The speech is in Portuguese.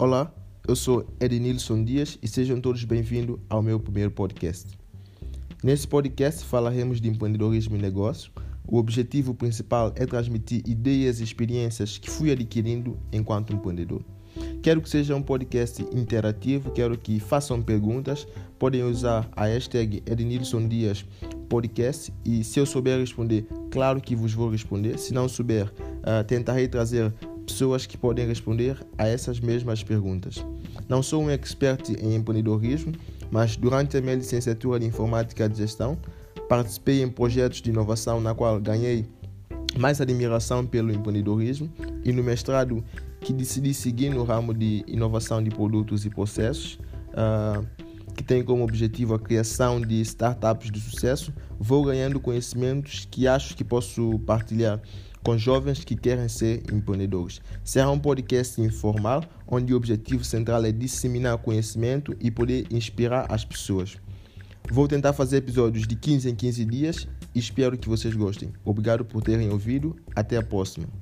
Olá, eu sou Ednilson Dias e sejam todos bem-vindos ao meu primeiro podcast. Nesse podcast falaremos de empreendedorismo e negócio. O objetivo principal é transmitir ideias e experiências que fui adquirindo enquanto empreendedor. Quero que seja um podcast interativo, quero que façam perguntas, podem usar a hashtag Ednilson Dias Podcast e se eu souber responder, claro que vos vou responder. Se não souber, uh, tentarei trazer pessoas que podem responder a essas mesmas perguntas. Não sou um expert em empreendedorismo, mas durante a minha licenciatura de Informática de Gestão, participei em projetos de inovação na qual ganhei mais admiração pelo empreendedorismo e no mestrado que decidi seguir no ramo de inovação de produtos e processos, uh, que tem como objetivo a criação de startups de sucesso, vou ganhando conhecimentos que acho que posso partilhar com jovens que querem ser empreendedores. Será um podcast informal, onde o objetivo central é disseminar conhecimento e poder inspirar as pessoas. Vou tentar fazer episódios de 15 em 15 dias e espero que vocês gostem. Obrigado por terem ouvido. Até a próxima.